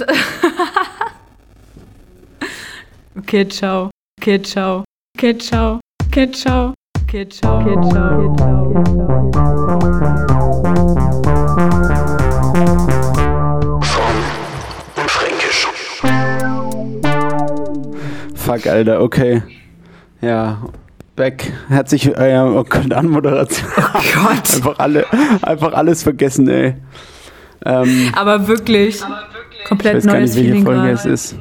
okay, ciao. Okay, ciao. Okay, ciao. Okay, ciao. Okay, ciao. Okay, ciao. Okay, ciao. Okay, ciao. Fränkisch. Fuck, Alter, okay. Ja, back. Herzlich, äh, oh Gott, Anmoderation. Oh Gott. einfach, alle, einfach alles vergessen, ey. Ähm, Aber wirklich. Aber wirklich komplett ich weiß neues gar nicht, welche Folge es ist.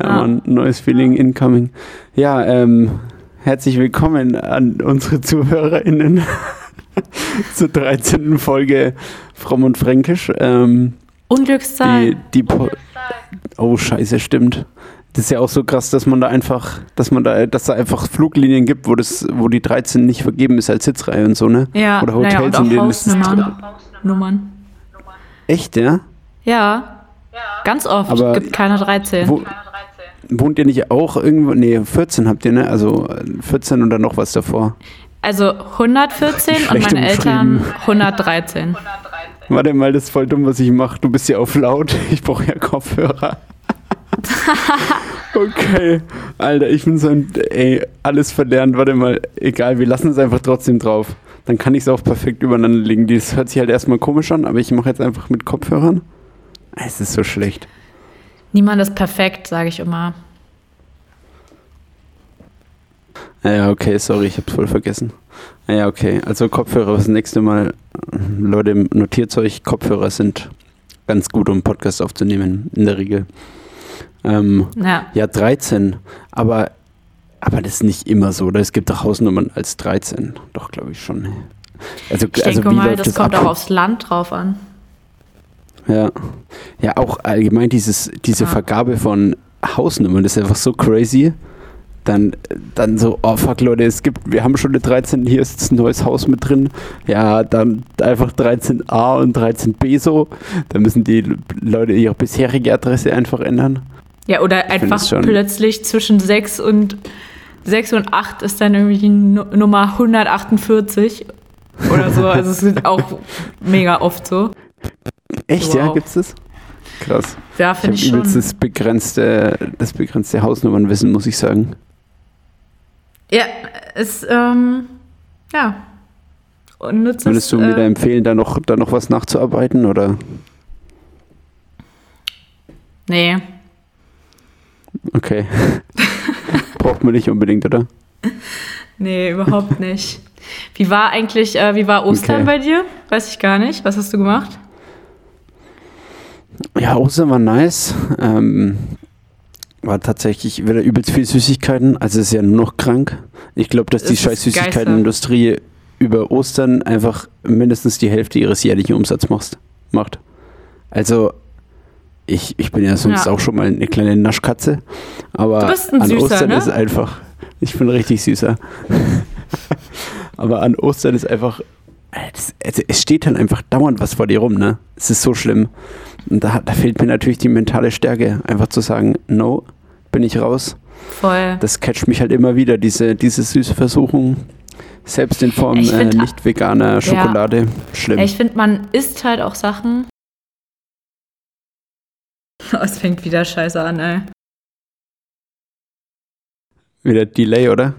Ja, ah. man, neues Feeling incoming. Ja, ähm, herzlich willkommen an unsere ZuhörerInnen zur 13. Folge Fromm und Fränkisch. Ähm, Unglückszahl. Die, die oh, scheiße, stimmt. Das ist ja auch so krass, dass man da einfach, dass man da, dass da einfach Fluglinien gibt, wo das, wo die 13 nicht vergeben ist als Sitzreihe und so, ne? Ja, Oder Hotels, naja, in denen ist Nummern. Echt, ja? Ja. Ganz oft Aber gibt keine 13. Wo, wohnt ihr nicht auch irgendwo? Nee, 14 habt ihr, ne? Also 14 und dann noch was davor. Also 114 und meine Eltern 113. Warte mal, das ist voll dumm, was ich mache. Du bist ja auf laut. Ich brauche ja Kopfhörer. okay. Alter, ich bin so ein. Ey, alles verlernt. Warte mal. Egal, wir lassen es einfach trotzdem drauf. Dann kann ich es auch perfekt übereinander legen. Das hört sich halt erstmal komisch an, aber ich mache jetzt einfach mit Kopfhörern. Es ist so schlecht. Niemand ist perfekt, sage ich immer. Ja, okay, sorry, ich hab's voll vergessen. Ja, okay, also Kopfhörer das nächste Mal. Leute, notiert euch, Kopfhörer sind ganz gut, um Podcast aufzunehmen, in der Regel. Ähm, ja. ja, 13, aber, aber das ist nicht immer so, oder? Es gibt auch Hausnummern als 13, doch, glaube ich schon. Also, ich also denke mal, das, das kommt ab? auch aufs Land drauf an. Ja. Ja, auch allgemein dieses, diese ja. Vergabe von Hausnummern, ist einfach so crazy. Dann, dann so, oh fuck Leute, es gibt, wir haben schon eine 13, hier ist ein neues Haus mit drin. Ja, dann einfach 13a und 13b so. Da müssen die Leute ihre bisherige Adresse einfach ändern. Ja, oder ich einfach plötzlich zwischen 6 und 6 und 8 ist dann irgendwie Nummer 148 oder so. Also es ist auch mega oft so. Echt, wow. ja? Gibt's das? Krass. Ja, finde ich, ich schon. Das begrenzte, das begrenzte Hausnummernwissen, muss ich sagen. Ja, es, ähm, ja. Nützes, Würdest du mir äh, da empfehlen, da noch, da noch was nachzuarbeiten, oder? Nee. Okay. Braucht man nicht unbedingt, oder? Nee, überhaupt nicht. Wie war eigentlich, äh, wie war Ostern okay. bei dir? Weiß ich gar nicht. Was hast du gemacht? Ja, Ostern war nice. Ähm, war tatsächlich wieder übelst viel Süßigkeiten. Also ist ja nur noch krank. Ich glaube, dass die scheiß Süßigkeitenindustrie über Ostern einfach mindestens die Hälfte ihres jährlichen Umsatzes macht. Also ich, ich bin ja sonst ja. auch schon mal eine kleine Naschkatze. Aber an süßer, Ostern ne? ist einfach. Ich bin richtig süßer. aber an Ostern ist einfach. also es steht dann einfach dauernd was vor dir rum, ne? Es ist so schlimm. Und da, da fehlt mir natürlich die mentale Stärke, einfach zu sagen, no, bin ich raus. Voll. Das catcht mich halt immer wieder, diese, diese süße Versuchung. Selbst in Form äh, nicht veganer Schokolade. Ja. Schlimm. Ich finde, man isst halt auch Sachen. Oh, es fängt wieder scheiße an, ey. Wieder Delay, oder?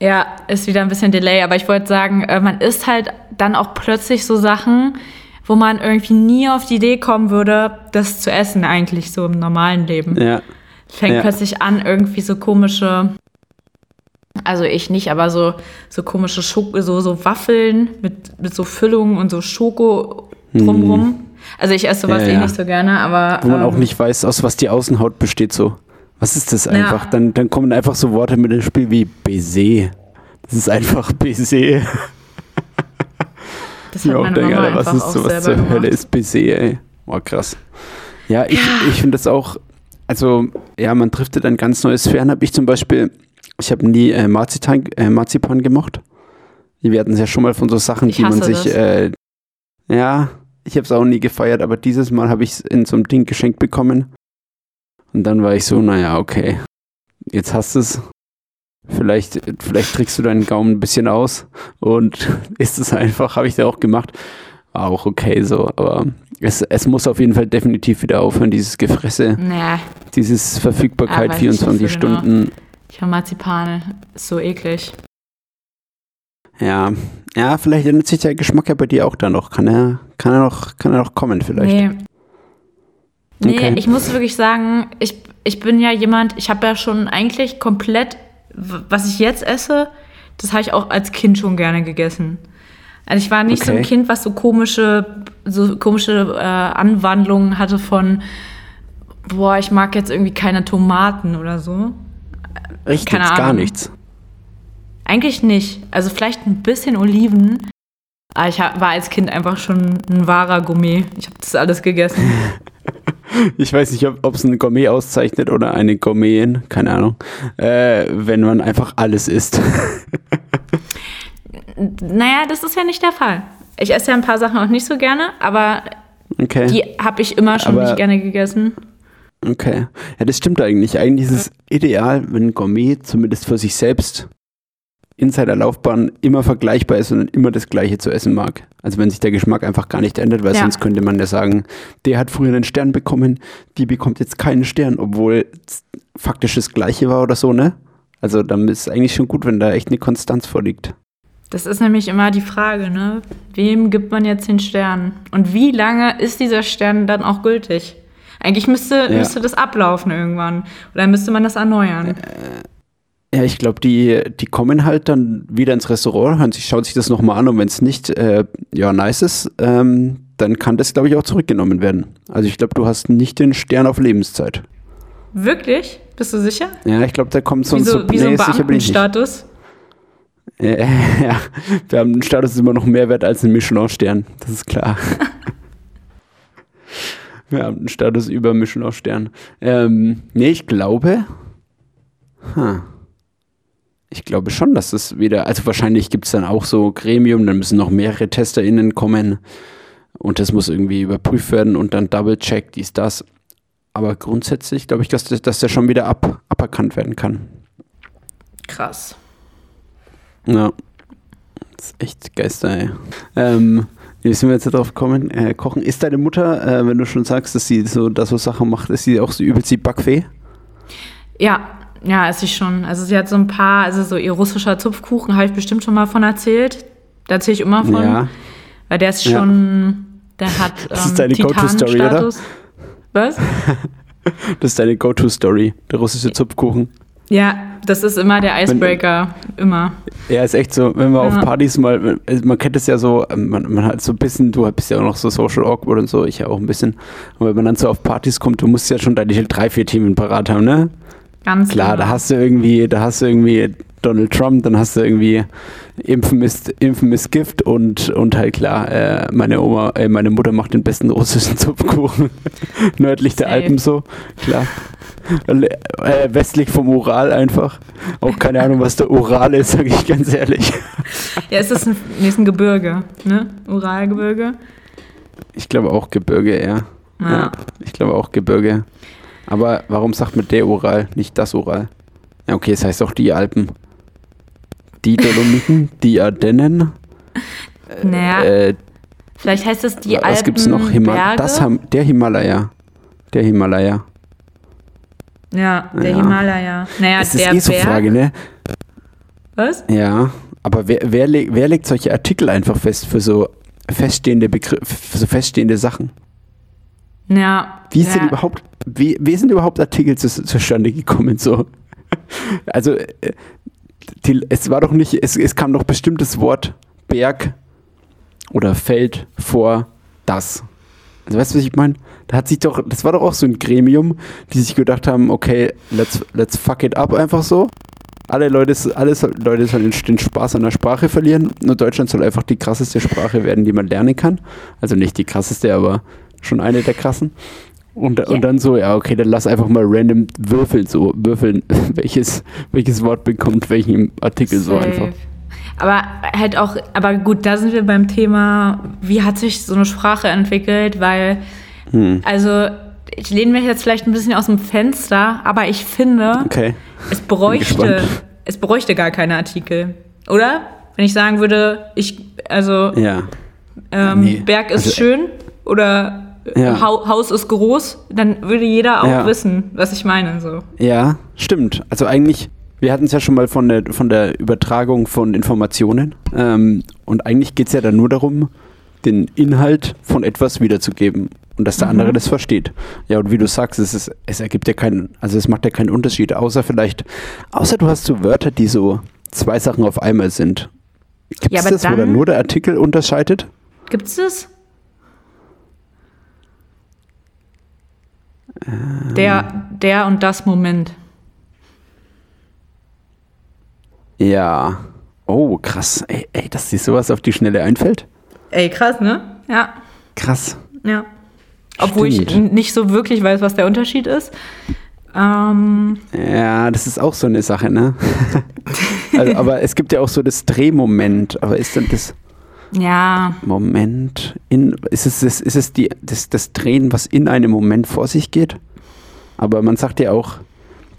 Ja, ist wieder ein bisschen Delay, aber ich wollte sagen, äh, man isst halt dann auch plötzlich so Sachen, wo man irgendwie nie auf die Idee kommen würde, das zu essen, eigentlich so im normalen Leben. Ja. Fängt ja. plötzlich an, irgendwie so komische, also ich nicht, aber so, so komische Schoko, so, so Waffeln mit, mit so Füllungen und so Schoko drumrum. Hm. Also ich esse sowas ja, eh nicht so gerne, aber. Wo man ähm, auch nicht weiß, aus was die Außenhaut besteht, so. Was ist das einfach? Ja. Dann, dann kommen einfach so Worte mit ins Spiel wie Baiser. Das ist einfach Baiser. Das hat meine denke, Mama was ist so was zur gemacht. Hölle ist Baiser, ey. Boah, krass. Ja, ich, ja. ich finde das auch, also, ja, man trifft dann ganz neue Sphären. Habe ich zum Beispiel, ich habe nie äh, Marzipan, äh, Marzipan gemocht. Wir hatten es ja schon mal von so Sachen, die man sich, äh, ja, ich habe es auch nie gefeiert, aber dieses Mal habe ich es in so einem Ding geschenkt bekommen. Und dann war ich so, naja, okay, jetzt hast du es. Vielleicht, vielleicht trickst du deinen Gaumen ein bisschen aus und ist es einfach, habe ich da auch gemacht. auch okay so, aber es, es muss auf jeden Fall definitiv wieder aufhören, dieses Gefresse, Naja, dieses Verfügbarkeit Ja, weiß ich nicht 24 so genau. Stunden. ich habe Marzipan. Ist so eklig. Ja, ja, vielleicht ändert sich der Geschmack ja bei dir auch dann noch. Kann er, kann er noch, kann er noch kommen vielleicht. Nee. Nee, Okay. ich muss wirklich sagen, ich, ich bin ja jemand, ich habe ja schon eigentlich komplett, was ich jetzt esse, das habe ich auch als Kind schon gerne gegessen. Also ich war nicht so ein Okay. Kind, was so komische, so komische äh, Anwandlungen hatte von, boah, ich mag jetzt irgendwie keine Tomaten oder so. Richtig, keine gar Ahnung. nichts. Eigentlich nicht. Also vielleicht ein bisschen Oliven. Aber ich war als Kind einfach schon ein wahrer Gourmet. Ich habe das alles gegessen. Ich weiß nicht, ob es ein Gourmet auszeichnet oder eine Gourmetin, keine Ahnung, äh, wenn man einfach alles isst. naja, das ist ja nicht der Fall. Ich esse ja ein paar Sachen auch nicht so gerne, aber Okay. die habe ich immer schon Aber- nicht gerne gegessen. Okay. Ja, das stimmt eigentlich. Eigentlich ist es ideal, wenn ein Gourmet zumindest für sich selbst in seiner Laufbahn immer vergleichbar ist und immer das Gleiche zu essen mag. Also wenn sich der Geschmack einfach gar nicht ändert, weil Ja. sonst könnte man ja sagen, der hat früher einen Stern bekommen, die bekommt jetzt keinen Stern, obwohl faktisch das Gleiche war oder so, ne? Also dann ist es eigentlich schon gut, wenn da echt eine Konstanz vorliegt. Das ist nämlich immer die Frage, ne? Wem gibt man jetzt den Stern? Und wie lange ist dieser Stern dann auch gültig? Eigentlich müsste, Ja. müsste das ablaufen irgendwann. Oder müsste man das erneuern? Ja, ich glaube, die, die kommen halt dann wieder ins Restaurant, hören sich, schauen sich das nochmal an und wenn es nicht äh, ja, nice ist, ähm, dann kann das, glaube ich, auch zurückgenommen werden. Also ich glaube, du hast nicht den Stern auf Lebenszeit. Wirklich? Bist du sicher? Ja, ich glaube, da kommt so Wie so, so, wie so ein nee, ich nicht. Beamtenstatus? Äh, ja, Beamtenstatus ist immer noch mehr wert als ein Michelin-Stern, das ist klar. Beamtenstatus über Michelin-Stern. Ähm, nee, ich glaube, huh. Ich glaube schon, dass das wieder, also wahrscheinlich gibt es dann auch so Gremium, dann müssen noch mehrere TesterInnen kommen und das muss irgendwie überprüft werden und dann Double-Check, dies, das. Aber grundsätzlich glaube ich, dass, das- dass der schon wieder ab, aberkannt werden kann. Krass. Ja. Das ist echt Geister, ey. Ähm, wie sind wir jetzt drauf gekommen? Äh, kochen. Ist deine Mutter, äh, wenn du schon sagst, dass sie so, da so Sachen macht, ist sie auch so übelst die Backfee? Ja, ja, ist sie schon. Also sie hat so ein paar, also so ihr russischer Zupfkuchen habe ich bestimmt schon mal von erzählt. Da erzähle ich immer von. Ja. Weil der ist schon, der hat ähm, Das ist deine Go-To-Story, oder? Was? Das ist deine Go-To-Story, der russische Zupfkuchen. Ja, das ist immer der Icebreaker. immer. Ja, ist echt so, wenn man Ja. auf Partys mal, also man kennt es ja so, ähm, man, man hat so ein bisschen, du bist ja auch noch so social awkward und so, ich ja auch ein bisschen. Und wenn man dann so auf Partys kommt, du musst ja schon deine drei, vier Themen parat haben, ne? Ganz Klar, genau. da hast du irgendwie, da hast du irgendwie Donald Trump, dann hast du irgendwie Impfen ist, Impfen ist Gift und, und halt klar, äh, meine Oma, äh, meine Mutter macht den besten russischen Zupfkuchen. Nördlich der Safe. Alpen so, klar. Äh, westlich vom Ural einfach. Auch keine Ahnung, was der Ural ist, sage ich ganz ehrlich. Ja, es ist ein, nee, ist ein Gebirge, ne? Uralgebirge. Ich glaube auch Gebirge, ja. Ja. ja. Ich glaube auch Gebirge. Aber warum sagt man der Ural, nicht das Ural? Ja, okay, es heißt auch die Alpen. Die Dolomiten, die Ardennen. Naja, Äh, vielleicht heißt es die was Alpen gibt's noch? Hima Berge. das Ham der Himalaya. Der Himalaya. ja, der Ja. Himalaya. Naja, das ist der eh so Berg. Frage, ne? Was? Ja. Aber wer, wer, leg, wer legt solche Artikel einfach fest für so feststehende Begriffe, für so feststehende Sachen? Ja. Wie ja. sind überhaupt, wie, wie sind überhaupt Artikel zu, zustande gekommen? So? Also, äh, die, es war doch nicht, es, es kam doch bestimmt das Wort Berg oder Feld vor das. Also, weißt du, was ich meine? Da hat sich doch, das war doch auch so ein Gremium, die sich gedacht haben, okay, let's, let's fuck it up einfach so. Alle Leute, alle Leute sollen den Spaß an der Sprache verlieren. Nur Deutschland soll einfach die krasseste Sprache werden, die man lernen kann. Also nicht die krasseste, aber schon eine der krassen. Und, Ja. und dann so, ja, okay, dann lass einfach mal random würfeln, so würfeln, welches, welches Wort bekommt welchen Artikel so Safe. einfach. Aber halt auch, aber gut, da sind wir beim Thema, wie hat sich so eine Sprache entwickelt, weil, Hm. also, ich lehne mich jetzt vielleicht ein bisschen aus dem Fenster, aber ich finde, Okay. es bräuchte, es bräuchte gar keine Artikel, oder? Wenn ich sagen würde, ich, also, Ja. ähm, nee. Berg ist also, schön oder ja. Haus ist groß, dann würde jeder auch ja. wissen, was ich meine. So. Ja, stimmt. Also eigentlich, wir hatten es ja schon mal von der, von der Übertragung von Informationen. Ähm, und eigentlich geht es ja dann nur darum, den Inhalt von etwas wiederzugeben und dass der mhm. andere das versteht. Ja, und wie du sagst, es, ist, es ergibt ja keinen, also es macht ja keinen Unterschied, außer vielleicht, außer du hast so Wörter, die so zwei Sachen auf einmal sind. Gibt es ja, das, wo dann nur der Artikel unterscheidet? Gibt es das? Ähm. Der, der und das Moment. Ja. Oh, krass. Ey, ey, dass dir sowas auf die Schnelle einfällt? Ey, krass, ne? Ja. Krass. Ja. Obwohl Stimmt. ich nicht so wirklich weiß, was der Unterschied ist. Ähm. Ja, das ist auch so eine Sache, ne? also, aber es gibt ja auch so das Drehmoment. Aber ist denn das. Ja. Moment. In, ist es, das, ist es die, das, das Drehen, was in einem Moment vor sich geht? Aber man sagt ja auch,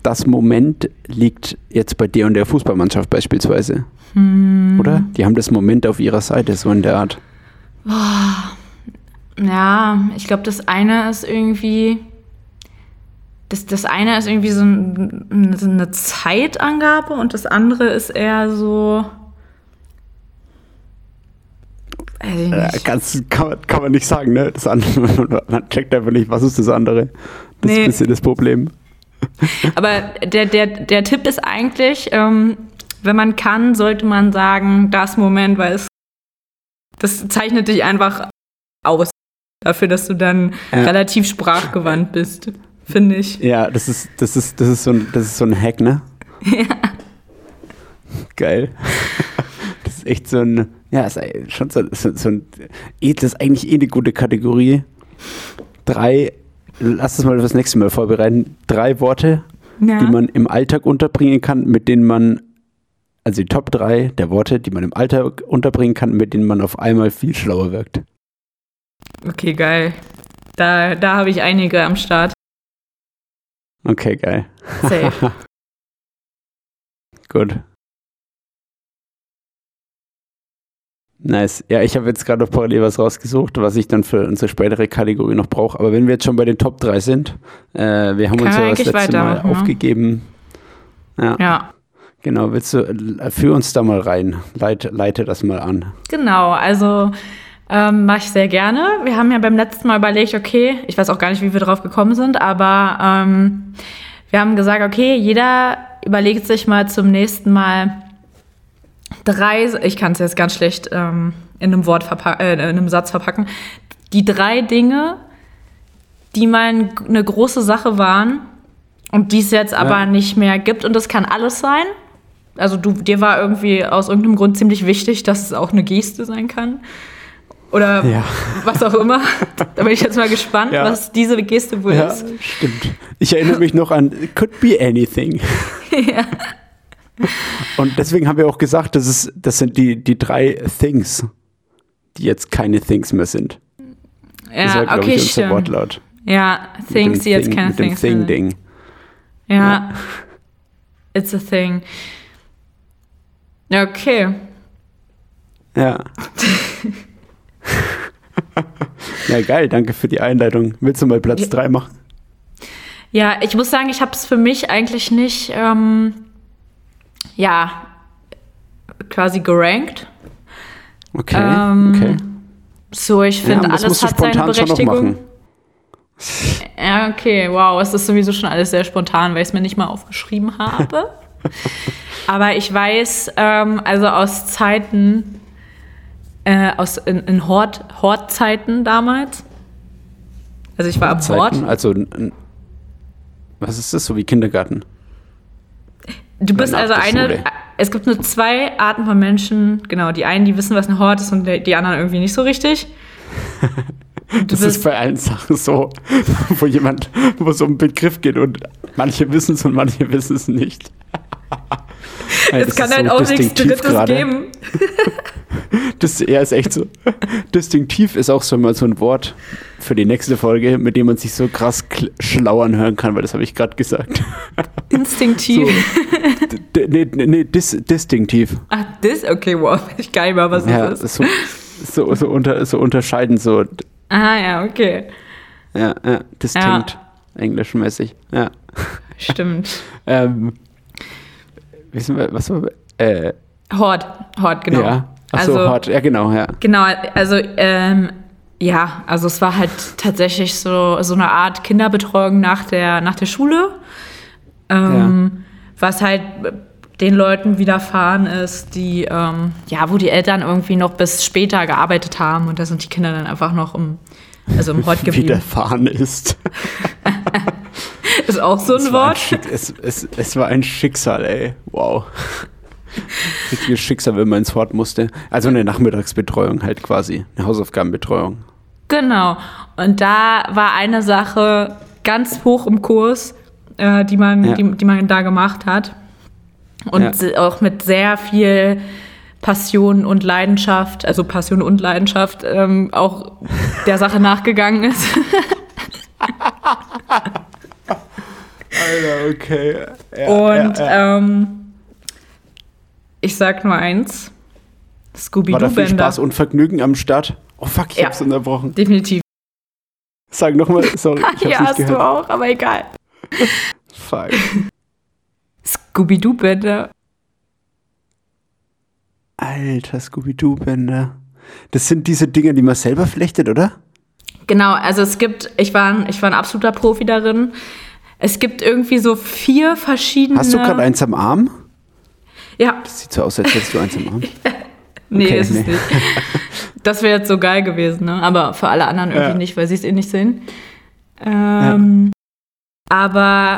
das Moment liegt jetzt bei dir und der Fußballmannschaft beispielsweise. Hm. Oder? Die haben das Moment auf ihrer Seite, so in der Art. Ja, ich glaube, das eine ist irgendwie. Das, das eine ist irgendwie so, ein, so eine Zeitangabe und das andere ist eher so. Äh, kannst, kann, man, kann man nicht sagen, ne? Das andere, man checkt einfach nicht, was ist das andere. Das nee. ist ein bisschen das Problem. Aber der, der, der Tipp ist eigentlich, ähm, wenn man kann, sollte man sagen, das Moment, weil es das zeichnet dich einfach aus dafür, dass du dann ja. relativ sprachgewandt bist, finde ich. Ja, das ist, das ist, das ist so ein, das ist so ein Hack, ne? Ja. Geil. Das ist echt so ein, ja, ist schon so, so, so ein, das ist eigentlich eh eine gute Kategorie. Drei, lass das mal das nächste Mal vorbereiten. Drei Worte, ja. die man im Alltag unterbringen kann, mit denen man also die Top 3 der Worte, die man im Alltag unterbringen kann, mit denen man auf einmal viel schlauer wirkt. Okay, geil. Da, da habe ich einige am Start. Okay, geil. Safe. Gut. Nice. Ja, ich habe jetzt gerade noch parallel was rausgesucht, was ich dann für unsere spätere Kategorie noch brauche. Aber wenn wir jetzt schon bei den Top 3 sind, äh, wir haben Kann uns ja das letzte Mal aufgegeben. Ja. ja. Genau, willst du, äh, führ uns da mal rein, leite, leite das mal an. Genau, also ähm, mache ich sehr gerne. Wir haben ja beim letzten Mal überlegt, okay, ich weiß auch gar nicht, wie wir drauf gekommen sind, aber ähm, wir haben gesagt, okay, jeder überlegt sich mal zum nächsten Mal drei, ich kann es jetzt ganz schlecht ähm, in einem Wort äh, in einem Satz verpacken, die drei Dinge, die mal eine große Sache waren und die es jetzt ja. aber nicht mehr gibt und das kann alles sein. Also du, dir war irgendwie aus irgendeinem Grund ziemlich wichtig, dass es auch eine Geste sein kann. Oder ja. was auch immer. Da bin ich jetzt mal gespannt, ja. was diese Geste wohl ja, ist. Stimmt. Ich erinnere mich noch an Could be anything. ja. Und deswegen haben wir auch gesagt, das, ist, das sind die, die drei Things, die jetzt keine Things mehr sind. Ja, das war, okay, ich, unser stimmt. Wortlaut. Ja, Things, die jetzt keine Things sind. Mit dem Thing-Ding. Ja. ja. It's a thing. Okay. Ja. ja, geil, danke für die Einleitung. Willst du mal Platz 3 machen? Ja, ich muss sagen, ich habe es für mich eigentlich nicht, ähm, ja, quasi gerankt. Okay, ähm, okay. So, ich finde, ja, alles hat seine Berechtigung. Ja, okay, wow, es ist sowieso schon alles sehr spontan, weil ich es mir nicht mal aufgeschrieben habe. Aber ich weiß, ähm, also aus Zeiten, äh, aus in, in Hort, Hortzeiten damals. Also ich war ab Hort. Also was ist das so wie Kindergarten? Du bist also eine. Es gibt nur zwei Arten von Menschen. Genau, die einen, die wissen, was ein Hort ist, und die anderen irgendwie nicht so richtig. das ist bei allen Sachen so, wo jemand, wo es um einen Begriff geht und manche wissen es und manche wissen es nicht. es kann halt so auch nichts Drittes grade. geben. Das ja, ist echt so. Distinktiv ist auch so mal so ein Wort für die nächste Folge, mit dem man sich so krass schlauern hören kann, weil das habe ich gerade gesagt. Instinktiv. So, nee, nee dis, distinktiv. Ach, das? Okay, wow. Ich gar nicht mal, was ja, das ist. So, so, so, unter, so unterscheiden, so. Ah, ja, okay. Ja, ja, distinkt, ja. englischmäßig, ja. Stimmt. ähm, wissen wir, was war, äh, Hort, Hort, genau. Ja, Achso, also, Hort, ja, genau, ja. Genau, also, ähm, ja, also es war halt tatsächlich so, so eine Art Kinderbetreuung nach der, nach der Schule. Ähm, ja. Was halt den Leuten widerfahren ist, die, ähm, ja, wo die Eltern irgendwie noch bis später gearbeitet haben und da sind die Kinder dann einfach noch im, also im Hort geblieben. Widerfahren ist. ist auch so ein es Wort. Ein es, es, es war ein Schicksal, ey. Wow. Richtiges Schicksal, wenn man ins Hort musste. Also eine Nachmittagsbetreuung halt quasi, eine Hausaufgabenbetreuung. Genau. Und da war eine Sache ganz hoch im Kurs, äh, die, man, ja. die, die man da gemacht hat. Und ja. auch mit sehr viel Passion und Leidenschaft, also Passion und Leidenschaft, ähm, auch der Sache nachgegangen ist. Alter, okay. Ja, und ähm, ich sag nur eins. Scooby-Doo War da viel Spaß und Vergnügen am Start? Oh fuck, ich hab's unterbrochen. Definitiv. Sag nochmal, sorry. Ich ja, hast gehört. du auch, aber egal. Fuck. Scooby-Doo-Bänder. Alter, Scooby-Doo-Bänder. Das sind diese Dinger, die man selber flechtet, oder? Genau, also es gibt, ich war, ein, ich war ein absoluter Profi darin. Es gibt irgendwie so vier verschiedene. Hast du gerade eins am Arm? Ja. Das sieht so aus, als hättest du eins am Arm. nee, okay, ist nee. es nicht. Das wäre jetzt so geil gewesen, ne? Aber für alle anderen irgendwie ja. nicht, weil sie es eh nicht sehen. Ähm. Aber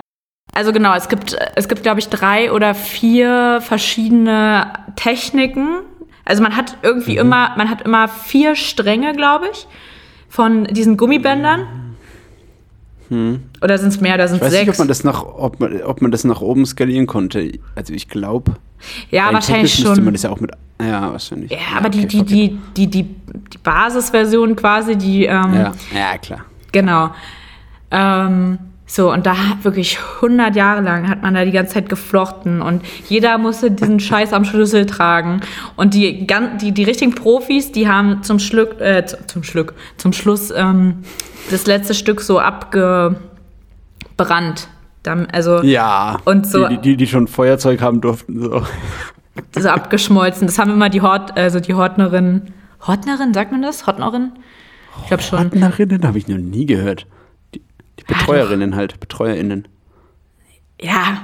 also genau, es gibt, es gibt, glaube ich, drei oder vier verschiedene Techniken. Also man hat irgendwie mhm. immer, man hat immer vier Stränge, glaube ich, von diesen Gummibändern. Hm. Oder sind es mehr? Da sind ich weiß sechs. Nicht, ob man das nach, ob man, ob man das nach oben skalieren konnte. Also ich glaube. Ja, wahrscheinlich schon. Müsste man das ja auch mit. Ja, wahrscheinlich. Ja, ja aber okay, die, die, die, die, die, Basisversion quasi, die. Ähm, ja. ja, klar. Genau. Ähm, so, und da wirklich 100 Jahre lang hat man da die ganze Zeit geflochten und jeder musste diesen Scheiß am Schlüssel tragen. Und die, die, die richtigen Profis, die haben zum Schluck, äh, zum Schluck, zum Schluss ähm, das letzte Stück so abgebrannt. Also, ja, und so, die, die, die schon Feuerzeug haben durften. So. so abgeschmolzen. Das haben immer die Hort, also die Hortnerin. Hortnerin, sagt man das? Hortnerin? Ich glaube schon. Hortnerinnen habe ich noch nie gehört. Betreuerinnen halt, BetreuerInnen. Ja,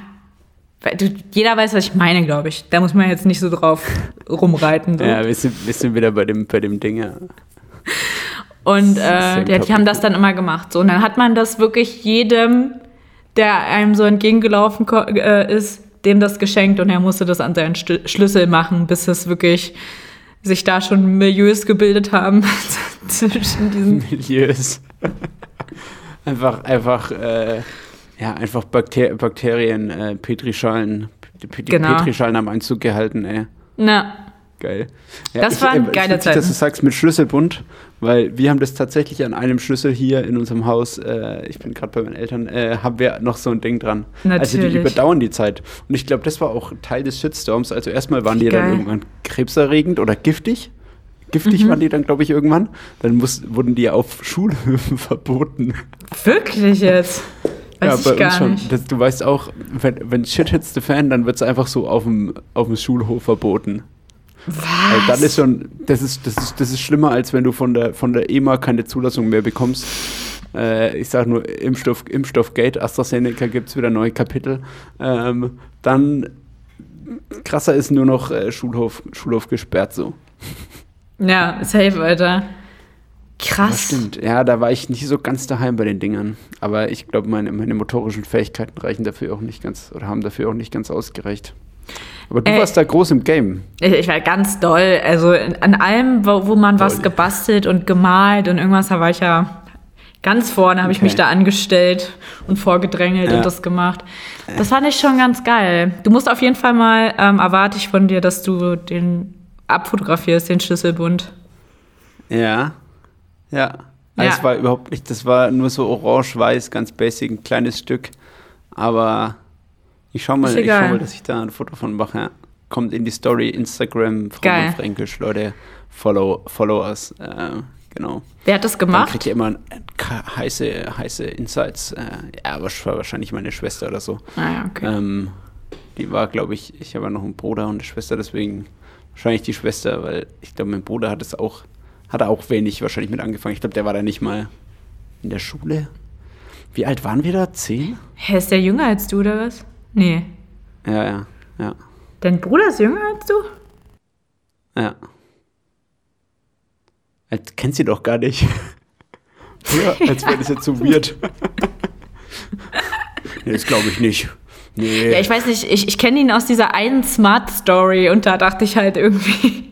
jeder weiß, was ich meine, glaube ich. Da muss man jetzt nicht so drauf rumreiten. So. Ja, wir sind, wir sind wieder bei dem, bei dem Ding, ja. Und äh, die, die haben das dann immer gemacht. So. Und dann hat man das wirklich jedem, der einem so entgegengelaufen äh, ist, dem das geschenkt und er musste das an seinen St Schlüssel machen, bis es wirklich sich da schon Milieus gebildet haben zwischen diesen Milieus. Einfach, einfach, äh, ja, einfach Bakter Bakterien, äh, Petrischalen, die genau. Petrischalen am Einzug gehalten, ey. Na. Geil. Ja, das ich, waren äh, geile Zeiten. dass du sagst mit Schlüsselbund, weil wir haben das tatsächlich an einem Schlüssel hier in unserem Haus, äh, ich bin gerade bei meinen Eltern, äh, haben wir noch so ein Ding dran. Natürlich. Also die überdauern die Zeit. Und ich glaube, das war auch Teil des Shitstorms. Also erstmal waren die Geil. dann irgendwann krebserregend oder giftig giftig mhm. waren die dann, glaube ich, irgendwann. Dann muss, wurden die auf Schulhöfen verboten. Wirklich jetzt? Weiß ja, bei uns schon. Das, du weißt auch, wenn, wenn Shit hits the Fan, dann wird es einfach so auf dem, auf dem Schulhof verboten. Was? Also dann ist schon, das ist, das ist, das ist schlimmer, als wenn du von der, von der EMA keine Zulassung mehr bekommst. Äh, ich sage nur Impfstoff, Impfstoffgate, AstraZeneca gibt es wieder neue Kapitel. Ähm, dann krasser ist nur noch äh, Schulhof, Schulhof gesperrt so. Ja, safe, Alter. Krass. Das stimmt. Ja, da war ich nicht so ganz daheim bei den Dingern. Aber ich glaube, meine, meine motorischen Fähigkeiten reichen dafür auch nicht ganz oder haben dafür auch nicht ganz ausgereicht. Aber du äh, warst da groß im Game. Ich war ganz doll. Also an allem, wo, wo man doll. was gebastelt und gemalt und irgendwas, da war ich ja ganz vorne, habe okay. ich mich da angestellt und vorgedrängelt ja. und das gemacht. Das fand ich schon ganz geil. Du musst auf jeden Fall mal, ähm, erwarte ich von dir, dass du den abfotografierst, den Schlüsselbund. Ja. Ja. Also ja. Es war überhaupt nicht, das war nur so orange-weiß, ganz basic, ein kleines Stück. Aber ich schau mal, ich schau mal, dass ich da ein Foto von mache. kommt in die Story Instagram Geil. Fränkisch, Leute, follow, follow us. Äh, genau. Wer hat das Dann gemacht? kriegt ihr immer heiße, heiße Insights. Äh, ja, wahrscheinlich meine Schwester oder so. Ah, ja, okay. Ähm, die war, glaube ich, ich habe ja noch einen Bruder und eine Schwester, deswegen wahrscheinlich die Schwester, weil ich glaube, mein Bruder hat es auch, hat er auch wenig wahrscheinlich mit angefangen. Ich glaube, der war da nicht mal in der Schule. Wie alt waren wir da? Zehn? Hä, ist der jünger als du oder was? Nee. Ja, ja, ja, Dein Bruder ist jünger als du? ja. Als kennt sie doch gar nicht. ja, als wäre das jetzt so weird. nee, das glaube ich nicht. Nee. Ja, ich weiß nicht, ich, ich kenne ihn aus dieser einen Smart Story und da dachte ich halt irgendwie,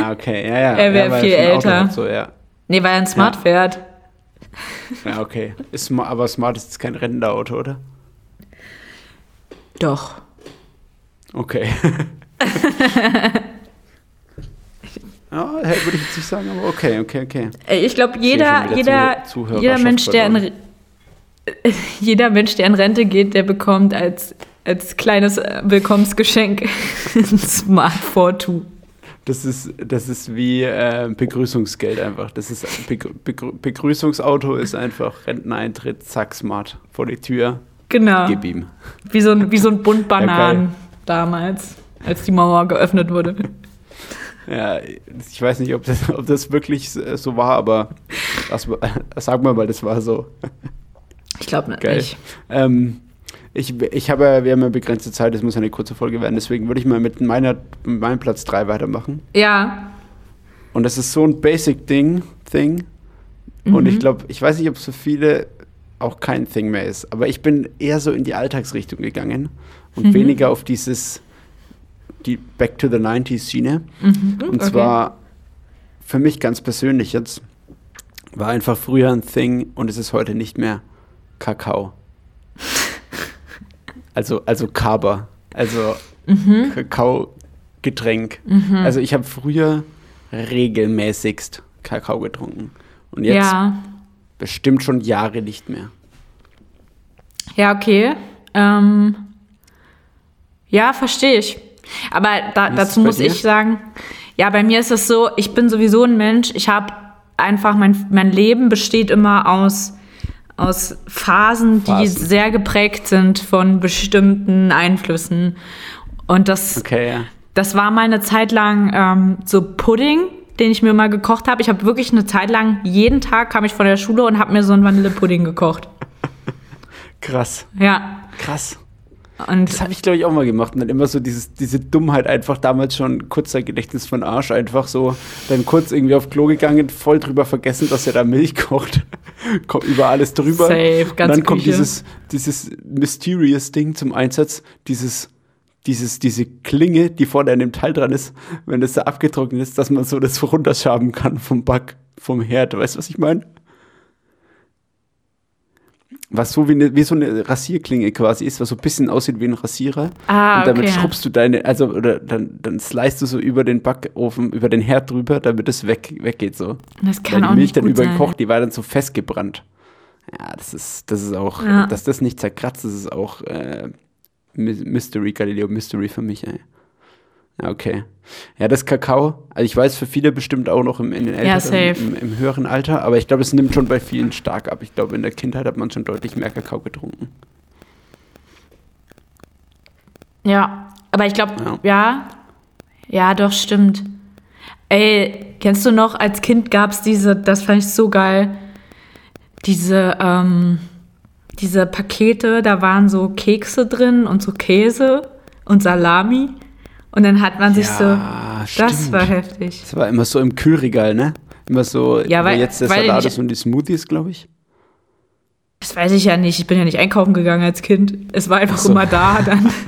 ah, okay, ja, ja. Er wär ja, viel älter. So, ja. nee, weil er ein Smart Ja. fährt. ja, okay. Ist, aber Smart ist jetzt kein Rentenauto, oder? Doch. Okay. ja, würde ich jetzt nicht sagen, aber okay, okay, okay. Ich glaube, jeder, jeder, jeder Mensch, der in, verloren. jeder Mensch, der in Rente geht, der bekommt als, als kleines äh, Willkommensgeschenk ein Smart 42. Das ist, das ist wie äh, Begrüßungsgeld einfach. Das ist Begrü Begrü Begrüßungsauto ist einfach Renteneintritt, zack, smart vor die Tür, Genau. gib ihm. Wie so ein, wie so ein Bund Ja, Bananen geil. damals, als die Mauer geöffnet wurde. Ja, ich weiß nicht, ob das, ob das wirklich so war, aber das, sag mal mal, das war so. Ich glaube nicht. Ähm, ich, ich habe ja, wir haben ja begrenzte Zeit, es muss eine kurze Folge werden, deswegen würde ich mal mit, meiner, mit meinem Platz 3 weitermachen. Ja, Und das ist so ein Basic-Ding, Thing. Und ich glaube, ich weiß nicht, ob so viele auch kein Thing mehr ist, aber ich bin eher so in die Alltagsrichtung gegangen und weniger auf dieses die Back to the 90s Schiene. Und okay. zwar für mich ganz persönlich jetzt war einfach früher ein Thing und es ist heute nicht mehr Kakao. Also, also Kaba. Also Mhm. Kakao-Getränk. Also ich habe früher regelmäßigst Kakao getrunken. Und jetzt ja. bestimmt schon Jahre nicht mehr. Ja, okay. Ähm, ja, verstehe ich. Aber da, dazu muss dir? ich sagen, ja, bei mir ist es so, ich bin sowieso ein Mensch, ich habe einfach, mein, mein Leben besteht immer aus, aus Phasen, die Phasen. sehr geprägt sind von bestimmten Einflüssen. Und das, Okay, ja. das war mal eine Zeit lang ähm, so Pudding, den ich mir mal gekocht habe. Ich habe wirklich eine Zeit lang, jeden Tag kam ich von der Schule und habe mir so einen Vanillepudding gekocht. Krass. Ja. Krass. Und Das habe ich, glaube ich, auch mal gemacht. Und dann immer so dieses, diese Dummheit einfach damals schon kurzer Gedächtnis von Arsch einfach so. Dann kurz irgendwie auf Klo gegangen, voll drüber vergessen, dass er da Milch kocht. kommt über alles drüber. Safe, Und ganze dann kommt Küche. dieses, dieses mysterious Ding zum Einsatz. Dieses, dieses, diese Klinge, die vorne an dem Teil dran ist, wenn das da abgetrocknet ist, dass man so das runterschaben kann vom Back, vom Herd. Weißt du, was ich meine? Was so wie, eine, wie so eine Rasierklinge quasi ist, was so ein bisschen aussieht wie ein Rasierer. Ah, und damit okay. schrubbst du deine, also, oder dann, dann slice du so über den Backofen, über den Herd drüber, damit es weg, weggeht so. das kann Weil auch die Milch nicht dann gut sein. überkocht, die war dann so festgebrannt. Ja, das ist, das ist auch, Ja. dass das nicht zerkratzt, das ist auch äh, My- Mystery, Galileo Mystery für mich, ey. Ja, okay. Ja, das Kakao, also ich weiß für viele bestimmt auch noch im, in den älteren, safe. im, im höheren Alter, aber ich glaube, es nimmt schon bei vielen stark ab. Ich glaube, in der Kindheit hat man schon deutlich mehr Kakao getrunken. Ja, aber ich glaube, Ja. ja. ja. doch, stimmt. Ey, kennst du noch, als Kind gab es diese, das fand ich so geil, diese, ähm, diese Pakete, da waren so Kekse drin und so Käse und Salami. Und dann hat man sich Ja, so, das stimmt. war heftig. Das war immer so im Kühlregal, ne? Immer so, Ja, weil- jetzt der Salat ist und die Smoothies, glaube ich. Das weiß ich ja nicht. Ich bin ja nicht einkaufen gegangen als Kind. Es war einfach Ach so. immer da dann.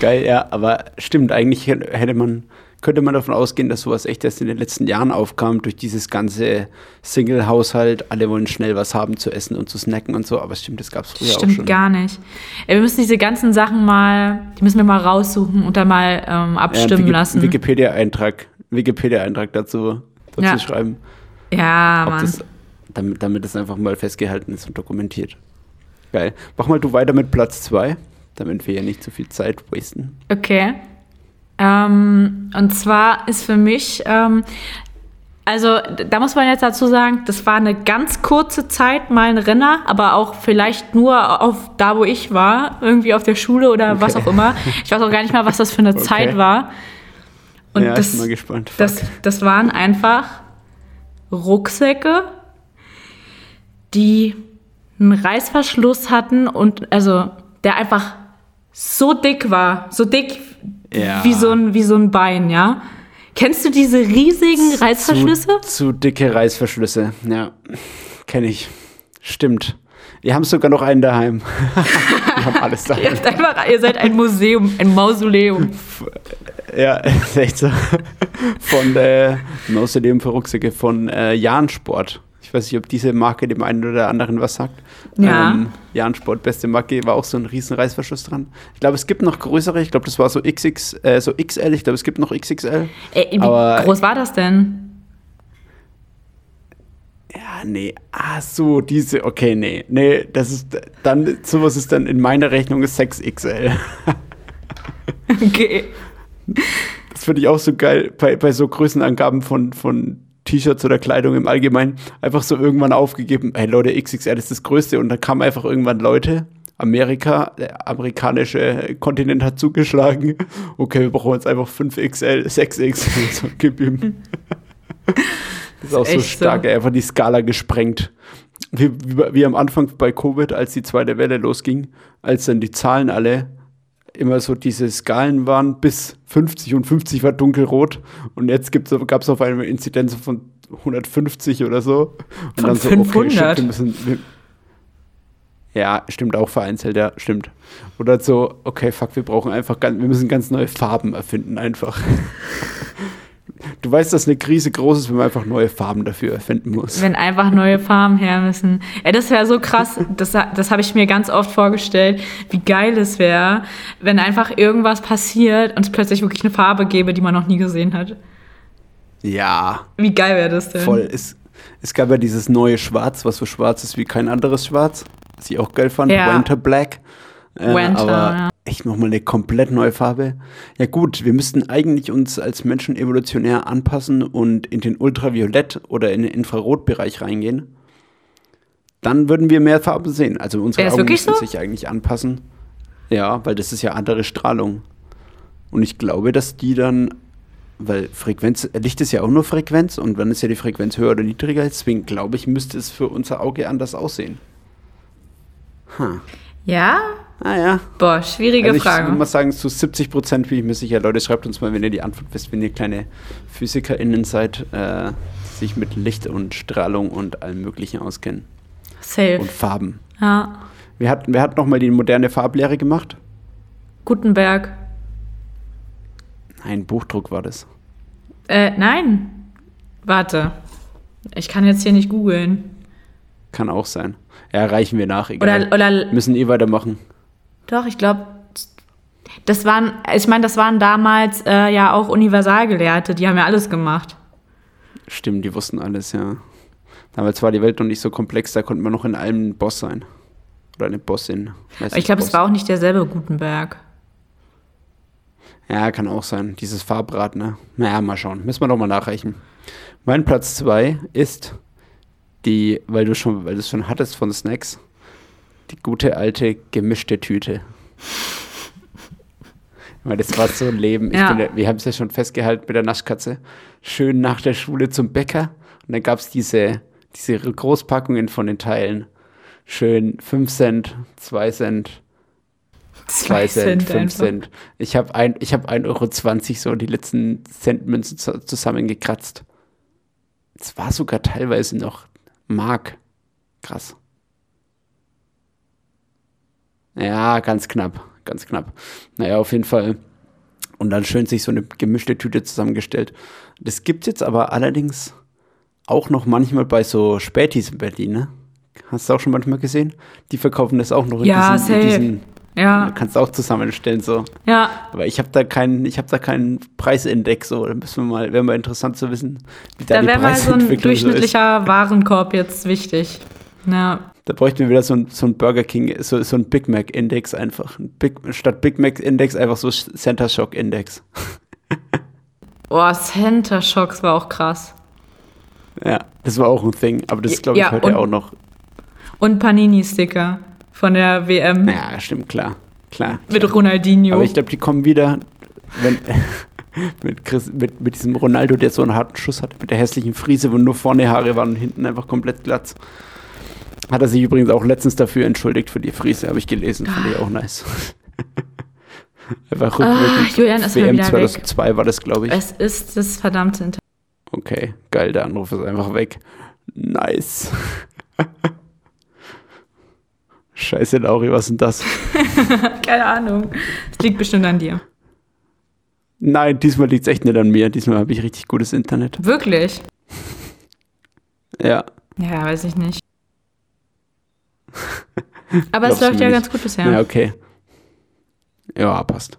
Geil, ja, aber stimmt, eigentlich hätte man, könnte man davon ausgehen, dass sowas echt erst in den letzten Jahren aufkam, durch dieses ganze Single-Haushalt, alle wollen schnell was haben zu essen und zu snacken und so, aber stimmt, das gab es früher auch Stimmt schon. gar nicht. Ey, wir müssen diese ganzen Sachen mal, die müssen wir mal raussuchen und dann mal ähm, Ja, abstimmen Wiki- lassen. Wikipedia-Eintrag, Wikipedia-Eintrag dazu, dazu Ja. schreiben, ja, Mann. das, damit, damit das einfach mal festgehalten ist und dokumentiert. Geil. Mach mal du weiter mit Platz 2. damit wir ja nicht zu viel Zeit wasten. Okay. Ähm, und zwar ist für mich, ähm, also da muss man jetzt dazu sagen, das war eine ganz kurze Zeit mal ein Renner, aber auch vielleicht nur auf da, wo ich war, irgendwie auf der Schule oder okay. was auch immer. Ich weiß auch gar nicht mal, was das für eine okay. Zeit war. Und ja, das, ich bin mal gespannt. Das, das waren einfach Rucksäcke, die einen Reißverschluss hatten und also der einfach so dick war, so dick ja. wie, so ein, wie so ein Bein, ja. Kennst du diese riesigen Reißverschlüsse? Zu, zu dicke Reißverschlüsse, ja. Kenne ich. Stimmt. Wir haben sogar noch einen daheim. Wir haben alles daheim. ihr, einfach, ihr seid ein Museum, ein Mausoleum. Ja, ist echt so. Von äh, Mausoleum für Rucksäcke von äh, Jansport. Ich weiß nicht, ob diese Marke dem einen oder anderen was sagt. Ja. Ähm, Jansport, beste Marke, war auch so ein riesen Reißverschluss dran. Ich glaube, es gibt noch größere. Ich glaube, das war so XX, äh, so XL. Ich glaube, es gibt noch XXL. Ey, wie Aber, groß war das denn? Ja, nee. Ah, so, diese. Okay, nee. Nee, das ist dann, sowas ist dann in meiner Rechnung 6XL. okay. Das finde ich auch so geil bei, bei so Größenangaben von, von T-Shirts oder Kleidung im Allgemeinen. Einfach so irgendwann aufgegeben, hey Leute, XXL ist das Größte. Und dann kamen einfach irgendwann Leute, Amerika, der amerikanische Kontinent hat zugeschlagen. Okay, wir brauchen jetzt einfach 5XL, 6XL. So, gib ihm. Das ist auch so stark, so. einfach die Skala gesprengt. Wie, wie, wie am Anfang bei Covid, als die zweite Welle losging, als dann die Zahlen alle immer so diese Skalen waren bis 50 und 50 war dunkelrot und jetzt gab es auf einmal Inzidenz von 150 oder so. Und von dann so, 500? okay, shit, wir müssen, wir, ja, stimmt auch vereinzelt, ja, stimmt. Oder so, okay, fuck, wir brauchen einfach, ganz, wir müssen ganz neue Farben erfinden einfach. Du weißt, dass eine Krise groß ist, wenn man einfach neue Farben dafür erfinden muss. Wenn einfach neue Farben her müssen. Ey, das wäre so krass. Das, das habe ich mir ganz oft vorgestellt, wie geil es wäre, wenn einfach irgendwas passiert und es plötzlich wirklich eine Farbe gäbe, die man noch nie gesehen hat. Ja. Wie geil wäre das denn? Voll. Es, es gab ja dieses neue Schwarz, was so schwarz ist wie kein anderes Schwarz, was ich auch geil fand. Ja. Winter Black. Äh, Winter, aber ja. Echt nochmal eine komplett neue Farbe. Ja gut, wir müssten eigentlich uns als Menschen evolutionär anpassen und in den Ultraviolett- oder in den Infrarotbereich reingehen. Dann würden wir mehr Farben sehen. Also unsere Augen müssen so? sich eigentlich anpassen. Ja, weil das ist ja andere Strahlung. Und ich glaube, dass die dann, weil Frequenz, Licht ist ja auch nur Frequenz und dann ist ja die Frequenz höher oder niedriger, deswegen glaube ich, müsste es für unser Auge anders aussehen. Huh. Ja, Ah ja. Boah, schwierige also ich Frage. Ich würde mal sagen, zu 70 Prozent bin ich mir sicher. Leute, schreibt uns mal, wenn ihr die Antwort wisst, wenn ihr kleine PhysikerInnen seid, äh, sich mit Licht und Strahlung und allem Möglichen auskennen. Safe. Und Farben. Ja. Wer hat, wer hat nochmal die moderne Farblehre gemacht? Gutenberg. Nein, Buchdruck war das. Äh, nein. Warte. Ich kann jetzt hier nicht googeln. Kann auch sein. Ja, reichen wir nach. Egal. Oder, oder Müssen eh weitermachen. Doch, ich glaube, das waren, ich meine, das waren damals äh, ja auch Universalgelehrte, die haben ja alles gemacht. Stimmt, die wussten alles, ja. Damals war die Welt noch nicht so komplex, da konnte man noch in allem ein Boss sein. Oder eine Bossin. ich glaube, es war auch nicht derselbe Gutenberg. Ja, kann auch sein. Dieses Farbrad, ne? Naja, mal schauen. Müssen wir doch mal nachreichen. Mein Platz 2 ist die, weil du schon, weil du es schon hattest von Snacks, die gute alte gemischte Tüte. Weil das war so ein Leben. Ja. Bin, wir haben es ja schon festgehalten mit der Naschkatze. Schön nach der Schule zum Bäcker. Und dann gab es diese, diese Großpackungen von den Teilen. Schön 5 Cent, 2 Cent, 2 Cent, 5 Cent. Ich habe ein, hab 1,20 Euro so die letzten Centmünzen zusammengekratzt. Es war sogar teilweise noch Mark. Krass. Ja, ganz knapp, ganz knapp. Naja, auf jeden Fall. Und dann schön sich so eine gemischte Tüte zusammengestellt. Das gibt es jetzt aber allerdings auch noch manchmal bei so Spätis in Berlin, ne? Hast du auch schon manchmal gesehen? Die verkaufen das auch noch in ja, diesen, in diesen ja. Kannst auch zusammenstellen so. Ja. Aber ich habe da keinen, ich habe da keinen Preisindex so. Da müssen wir mal, wäre mal interessant zu wissen, wie da, da wäre mal so ein durchschnittlicher so Warenkorb jetzt wichtig. Ja. Da bräuchten wir wieder so ein, so ein Burger King, so, so ein Big Mac Index einfach. Big, statt Big Mac Index einfach so Center Shock Index. Boah, Center Shocks war auch krass. Ja, das war auch ein Thing, aber das glaube ich, ja, heute und, auch noch. Und Panini-Sticker von der WM. Ja, stimmt, klar. Klar. Mit klar. Ronaldinho. Aber ich glaube, die kommen wieder, wenn, mit, Chris, mit, mit diesem Ronaldo, der so einen harten Schuss hat, mit der hässlichen Friese, wo nur vorne Haare waren und hinten einfach komplett glatt. Hat er sich übrigens auch letztens dafür entschuldigt für die Friese, habe ich gelesen. Fand ich auch nice. einfach rückwirkend. Ah, Julian ist WM 2002 weg. war das, glaube ich. Es ist das verdammte Internet. Okay, geil, der Anruf ist einfach weg. Nice. Scheiße, Lauri, was ist denn das? Keine Ahnung. Es liegt bestimmt an dir. Nein, diesmal liegt es echt nicht an mir. Diesmal habe ich richtig gutes Internet. Wirklich? Ja. Ja, weiß ich nicht. Aber es läuft ja nicht. ganz gut bisher. Ja, okay. Ja, passt.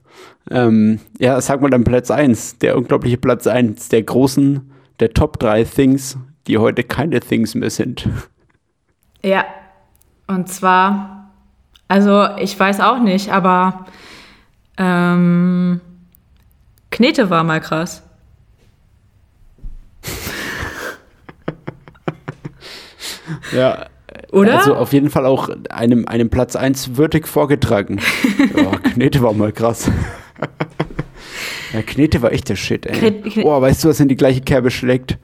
Ähm, ja, sag mal dann Platz 1. Der unglaubliche Platz 1 der großen, der Top 3 Things, die heute keine Things mehr sind. Ja. Und zwar, also ich weiß auch nicht, aber ähm, Knete war mal krass. ja. Oder? Also auf jeden Fall auch einem, einem Platz 1 würdig vorgetragen. oh, Knete war mal krass. ja, Knete war echt der Shit, ey. Boah, weißt du, was in die gleiche Kerbe schlägt?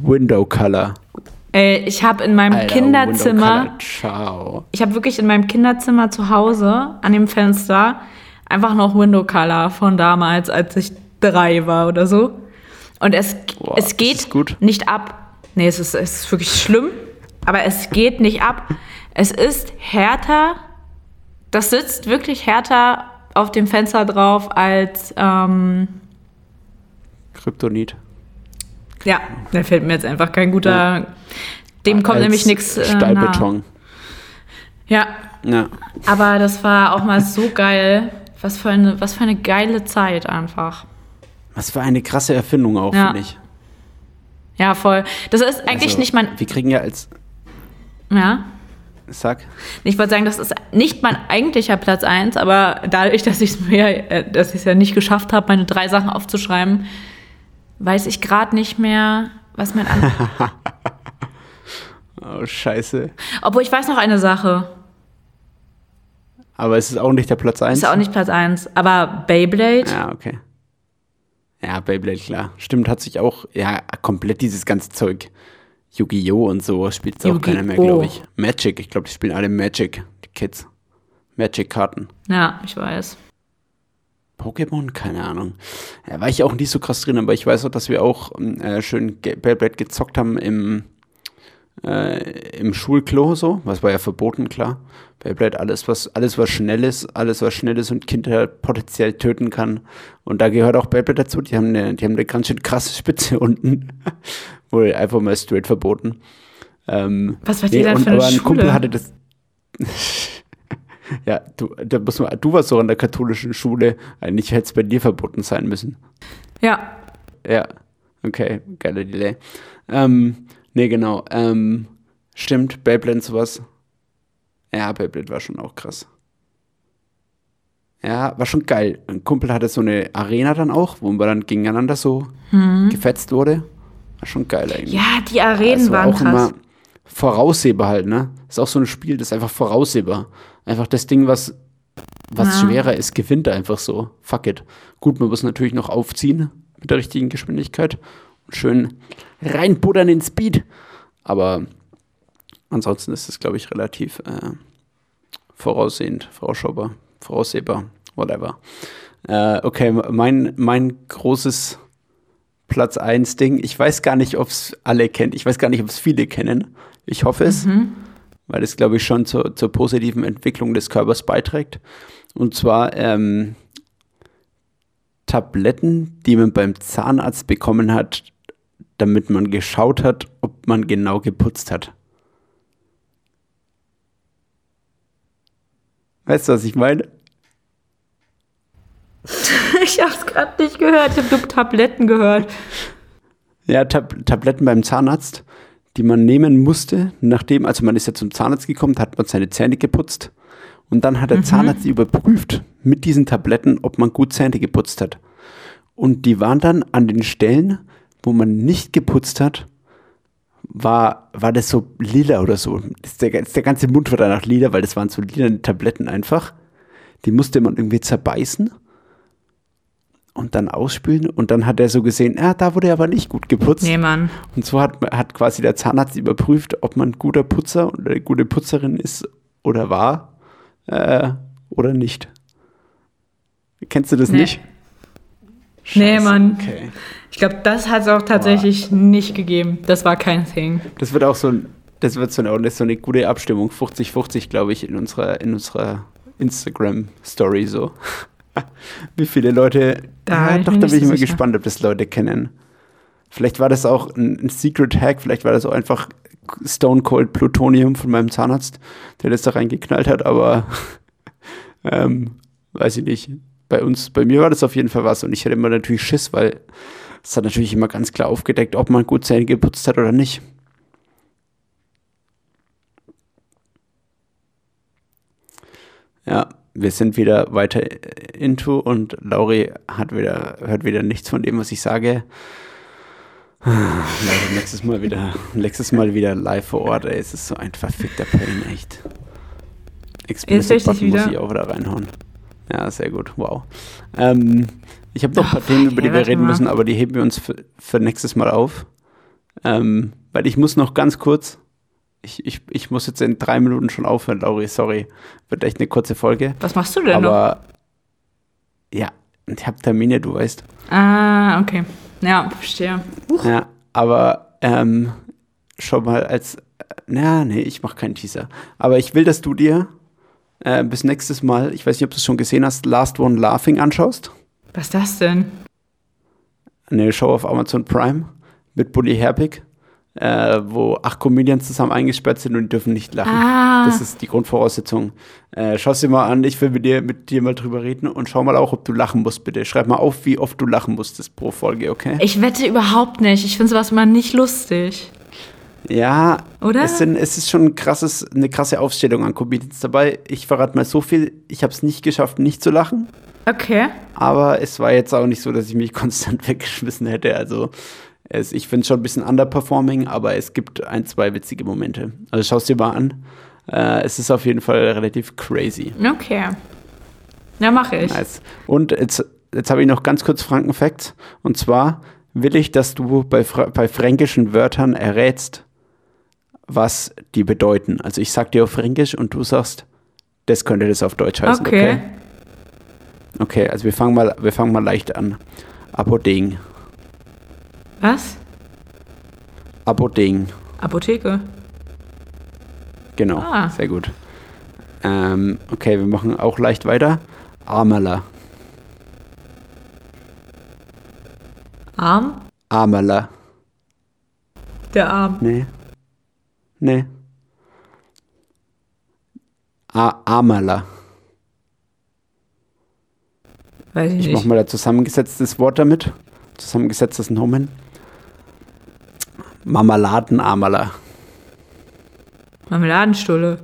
Window Color. Ey, ich habe in meinem Alter, Kinderzimmer. Ciao. Ich habe wirklich in meinem Kinderzimmer zu Hause an dem Fenster einfach noch Window Color von damals, als ich drei war oder so. Und es, Boah, es geht nicht ab. Nee, es ist, es ist wirklich schlimm, aber es geht nicht ab. Es ist härter, das sitzt wirklich härter auf dem Fenster drauf als ähm, Kryptonit. Ja, da fällt mir jetzt einfach kein guter. Ja. Dem kommt als nämlich nichts. Äh, Stahlbeton. Ja. ja. Aber das war auch mal so geil. Was für eine, was für eine geile Zeit einfach. Was für eine krasse Erfindung auch, ja. finde ich. Ja, voll. Das ist eigentlich also, nicht mein. Wir kriegen ja als. Ja. Sag. Ich wollte sagen, das ist nicht mein eigentlicher Platz 1, aber dadurch, dass ich es mir, äh, dass ich es ja nicht geschafft habe, meine drei Sachen aufzuschreiben, weiß ich gerade nicht mehr, was mein anderer. oh, scheiße. Obwohl ich weiß noch eine Sache. Aber es ist auch nicht der Platz 1. Ist auch nicht Platz 1, aber Beyblade. Ja, okay. Ja, Beyblade, klar. Stimmt, hat sich auch, ja, komplett dieses ganze Zeug. Yu-Gi-Oh! und so spielt es auch keiner mehr, glaube ich. Magic, ich glaube, die spielen alle Magic, die Kids. Magic-Karten. Ja, ich weiß. Pokémon? Keine Ahnung. Ja, war ich auch nicht so krass drin, aber ich weiß auch, dass wir auch äh, schön Beyblade gezockt haben im, äh, im Schulklo so. Was war ja verboten, klar. Beyblade, alles was, alles was schnell ist, alles was schnell ist und Kinder potenziell töten kann. Und da gehört auch Beyblade dazu. Die haben eine, die haben eine ganz schön krasse Spitze unten. Wohl einfach mal straight verboten. Ähm, was war nee, die dann für eine aber ein Kumpel hatte das. ja, du, da muss man, du warst so an der katholischen Schule. Eigentlich hätte es bei dir verboten sein müssen. Ja. Ja. Okay, geiler Delay. Ähm, nee, genau. Ähm, stimmt, Beyblade sowas ja, Beyblade war schon auch krass. Ja, war schon geil. Ein Kumpel hatte so eine Arena dann auch, wo man dann gegeneinander so hm. gefetzt wurde. War schon geil eigentlich. Ja, die Arenen also waren auch krass. Immer voraussehbar halt, ne? Ist auch so ein Spiel, das ist einfach voraussehbar. Einfach das Ding, was, was ja. schwerer ist, gewinnt einfach so. Fuck it. Gut, man muss natürlich noch aufziehen mit der richtigen Geschwindigkeit schön reinbuddern in Speed. Aber ansonsten ist es, glaube ich, relativ äh, voraussehend, vorausschaubar, voraussehbar, whatever. Äh, okay, mein, mein großes Platz 1 Ding, ich weiß gar nicht, ob es alle kennt, ich weiß gar nicht, ob es viele kennen. Ich hoffe es, mhm. weil es, glaube ich, schon zur, zur positiven Entwicklung des Körpers beiträgt. Und zwar ähm, Tabletten, die man beim Zahnarzt bekommen hat, damit man geschaut hat, ob man genau geputzt hat. Weißt du, was ich meine? ich hab's gerade nicht gehört. Ich habe nur Tabletten gehört. Ja, Tab Tabletten beim Zahnarzt, die man nehmen musste, nachdem, also man ist ja zum Zahnarzt gekommen, hat man seine Zähne geputzt und dann hat der mhm. Zahnarzt überprüft mit diesen Tabletten, ob man gut Zähne geputzt hat. Und die waren dann an den Stellen, wo man nicht geputzt hat, war, war das so lila oder so. Der, der ganze Mund war danach lila, weil das waren so lila Tabletten einfach. Die musste man irgendwie zerbeißen und dann ausspülen. Und dann hat er so gesehen, ja, da wurde er aber nicht gut geputzt. Nee, Mann. Und so hat, hat quasi der Zahnarzt überprüft, ob man ein guter Putzer oder eine gute Putzerin ist oder war äh, oder nicht. Kennst du das nee. nicht? Scheiße, nee, Mann. Okay. Ich glaube, das hat es auch tatsächlich wow. nicht gegeben. Das war kein Thing. Das wird auch so, das wird so eine, so eine gute Abstimmung, 50-50, glaube ich, in unserer, in unserer Instagram-Story so. Wie viele Leute. Da ja, doch, da bin ich immer sicher. gespannt, ob das Leute kennen. Vielleicht war das auch ein, ein, Secret Hack, vielleicht war das auch einfach Stone Cold Plutonium von meinem Zahnarzt, der das da reingeknallt hat, aber ähm, weiß ich nicht. Bei uns, bei mir war das auf jeden Fall was und ich hatte immer natürlich Schiss, weil es hat natürlich immer ganz klar aufgedeckt, ob man gut Zähne geputzt hat oder nicht. Ja, wir sind wieder weiter into und Lauri hat wieder, hört wieder nichts von dem, was ich sage. Leider nächstes Mal wieder, nächstes Mal wieder live vor Ort, ey. Es ist so ein verfickter Pain, echt. Explicit Button muss ich auch wieder reinhauen. Ja, sehr gut, wow. Ähm, ich habe noch ein paar Themen, über die wir reden müssen, aber die heben wir uns für, für nächstes Mal auf. Ähm, weil ich muss noch ganz kurz ich, ich, ich muss jetzt in drei Minuten schon aufhören, Lauri, sorry. Wird echt eine kurze Folge. Was machst du denn Aber, noch? ja, ich habe Termine, du weißt. Ah, okay. Ja, verstehe. Uch. Ja, aber ähm, schon mal als, na, nee, ich mache keinen Teaser. Aber ich will, dass du dir äh, bis nächstes Mal, ich weiß nicht, ob du es schon gesehen hast, Last One Laughing anschaust. Was ist das denn? Eine Show auf Amazon Prime mit Bully Herbig äh, wo acht Comedians zusammen eingesperrt sind und dürfen nicht lachen. Ah. Das ist die Grundvoraussetzung. Äh, Schau es dir mal an, ich will mit dir, mit dir mal drüber reden und schau mal auch, ob du lachen musst, bitte. Schreib mal auf, wie oft du lachen musstest pro Folge, okay? Ich wette überhaupt nicht. Ich finde sowas immer nicht lustig. Ja, Oder? Es, sind, es ist schon ein krasses, eine krasse Aufstellung an Comedians dabei. Ich verrate mal so viel, ich habe es nicht geschafft, nicht zu lachen. Okay. Aber es war jetzt auch nicht so, dass ich mich konstant weggeschmissen hätte. Also es, ich finde es schon ein bisschen underperforming, aber es gibt ein, zwei witzige Momente. Also schau es dir mal an. Äh, es ist auf jeden Fall relativ crazy. Okay. Ja, mache ich. Nice. Und jetzt, jetzt habe ich noch ganz kurz Frankenfacts. Und zwar will ich, dass du bei, bei fränkischen Wörtern errätst, was die bedeuten. Also ich sag dir auf Fränkisch und du sagst, das könnte das auf Deutsch heißen. Okay. Okay, okay also wir fangen mal, wir fangen mal leicht an. Apoding. Was? Apotheken. Apotheke. Genau, ah. sehr gut. Ähm, okay, wir machen auch leicht weiter. Amala. Arm? Amala. Der Arm. Nee. Nee. A Amala. Weiß ich, ich nicht. Ich mach mal ein zusammengesetztes Wort damit. Zusammengesetztes Nomen. Marmeladenamala. Marmeladenstulle.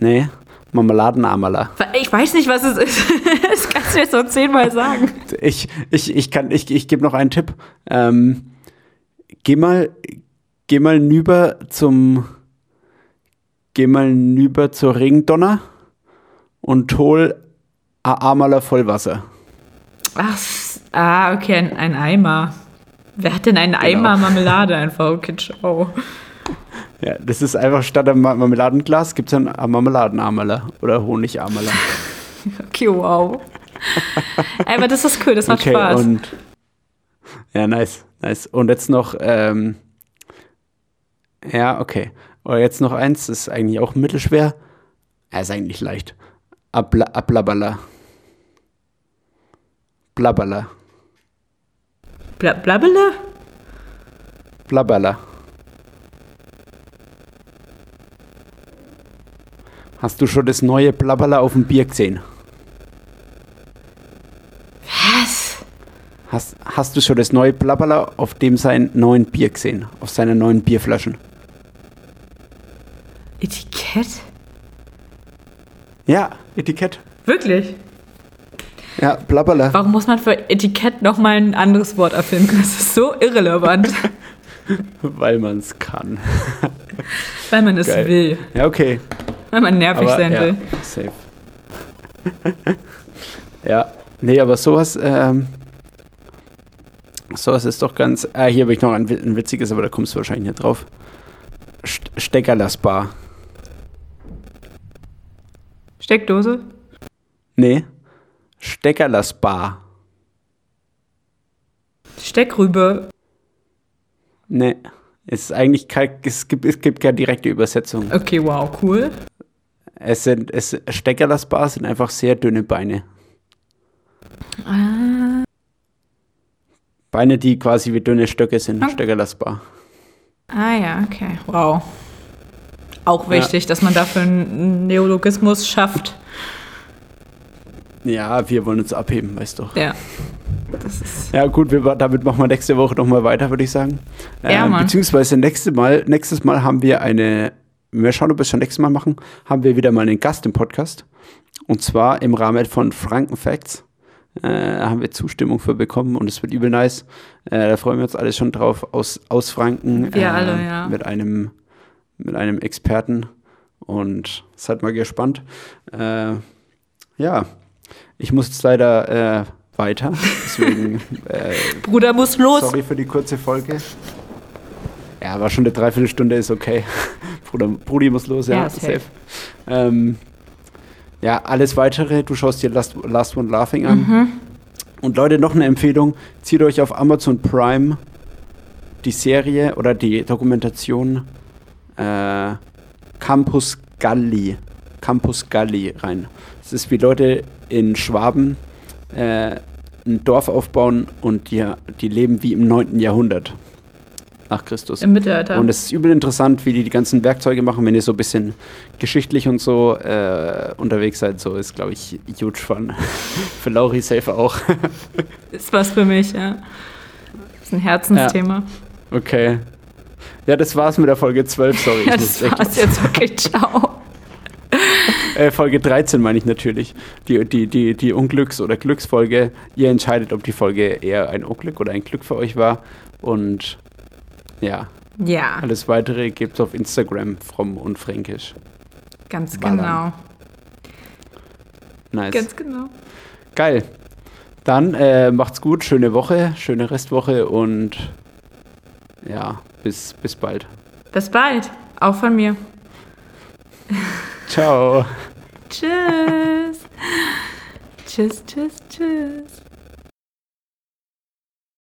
Nee, Marmeladenamala. Ich weiß nicht, was es ist. Das kannst du jetzt noch zehnmal sagen. Ich, ich, ich kann, ich, ich gebe noch einen Tipp. Ähm, geh mal, geh mal nüber zum, geh mal nüber zur Regendonner und hol a Amala voll Wasser. Ach, ah, okay, ein, ein Eimer. Wer hat denn einen genau. Eimer Marmelade einfach? Okay, ciao. Ja, das ist einfach statt einem Marmeladenglas gibt es ein Marmeladenammerler oder Honigammerler. okay, wow. Aber das ist cool, das macht okay, Spaß. Und, ja, nice, nice. Und jetzt noch, ähm, ja, okay. Oder jetzt noch eins, das ist eigentlich auch mittelschwer. Er ja, ist eigentlich leicht. Abla, ablabala. Blabala. Bla Blabbele? Blabala. Hast du schon das neue Blabala auf dem Bier gesehen? Was? Hast, hast du schon das neue Blabbala auf dem sein neuen Bier gesehen? Auf seinen neuen Bierflaschen? Etikett? Ja, Etikett. Wirklich? Ja, Blabbala. Warum muss man für Etikett nochmal ein anderes Wort erfinden? Das ist so irrelevant. Weil man es kann. Weil man es Geil. will. Ja, okay. Weil man nervig Aber, sein ja, will. Safe. ja, nee, aber sowas, ähm, sowas ist doch ganz. Ah, hier habe ich noch ein, ein witziges, aber da kommst du wahrscheinlich nicht drauf. St Steckerlers Bar. Steckdose? Nee. Steckerlers Bar. Steckrübe? Nee. Es ist eigentlich kein, es gibt, es gibt keine direkte Übersetzung. Okay, wow, cool. Es sind, es, Steckerlers Bar sind einfach sehr dünne Beine. Ah, Beine, die quasi wie dünne Stöcke sind. Ah. Steckerlers Bar. ah ja, okay. Wow. Auch Ja. wichtig, dass man dafür einen Neologismus schafft. Ja, wir wollen uns abheben, weißt du. Ja. Ja, gut, wir, damit machen wir nächste Woche nochmal weiter, würde ich sagen. Ja, Ähm, Mann. beziehungsweise nächste Mal, nächstes Mal haben wir eine, wir schauen, ob wir es schon nächstes Mal machen, haben wir wieder mal einen Gast im Podcast. Und zwar im Rahmen von Frankenfacts. Äh, haben wir Zustimmung für bekommen und es wird übel nice. Äh, da freuen wir uns alle schon drauf aus, aus Franken. Wir äh, alle, ja. Mit einem, mit einem Experten. Und seid mal gespannt. Äh, ja, ich muss jetzt leider äh, weiter. Deswegen äh, Bruder muss los. sorry für die kurze Folge. Ja, war schon eine Dreiviertelstunde, ist okay. Bruder, Brudi muss los, ja, Ja, safe. Ähm, ja, alles weitere, du schaust dir Last, Last One Laughing an. Mhm. Und Leute, noch eine Empfehlung: zieht euch auf Amazon Prime die Serie oder die Dokumentation äh, Campus Galli. Campus Galli rein. Es ist wie Leute in Schwaben äh, ein Dorf aufbauen und die, die leben wie im 9. Jahrhundert nach Christus. Im Mittelalter. Und es ist übel interessant, wie die die ganzen Werkzeuge machen, wenn ihr so ein bisschen geschichtlich und so äh, unterwegs seid. So ist, glaube ich, huge fun. Für Lauri safe auch. ist was für mich, ja. Ist ein Herzensthema. Okay. Ja, das war's mit der Folge 12, sorry. Ja, ich das war's jetzt. Okay, ciao. Äh, Folge 13 meine ich natürlich. Die, die, die, die Unglücks- oder Glücksfolge. Ihr entscheidet, ob die Folge eher ein Unglück oder ein Glück für euch war. Und ja, Ja, alles weitere gibt's auf Instagram, fromm und fränkisch. ganz Ballern. genau. Nice. Ganz genau. Geil. Dann äh, macht's gut, schöne Woche, schöne Restwoche und ja, bis, bis bald. Bis bald. Auch von mir. Ciao. Tschüss. tschüss, tschüss, tschüss.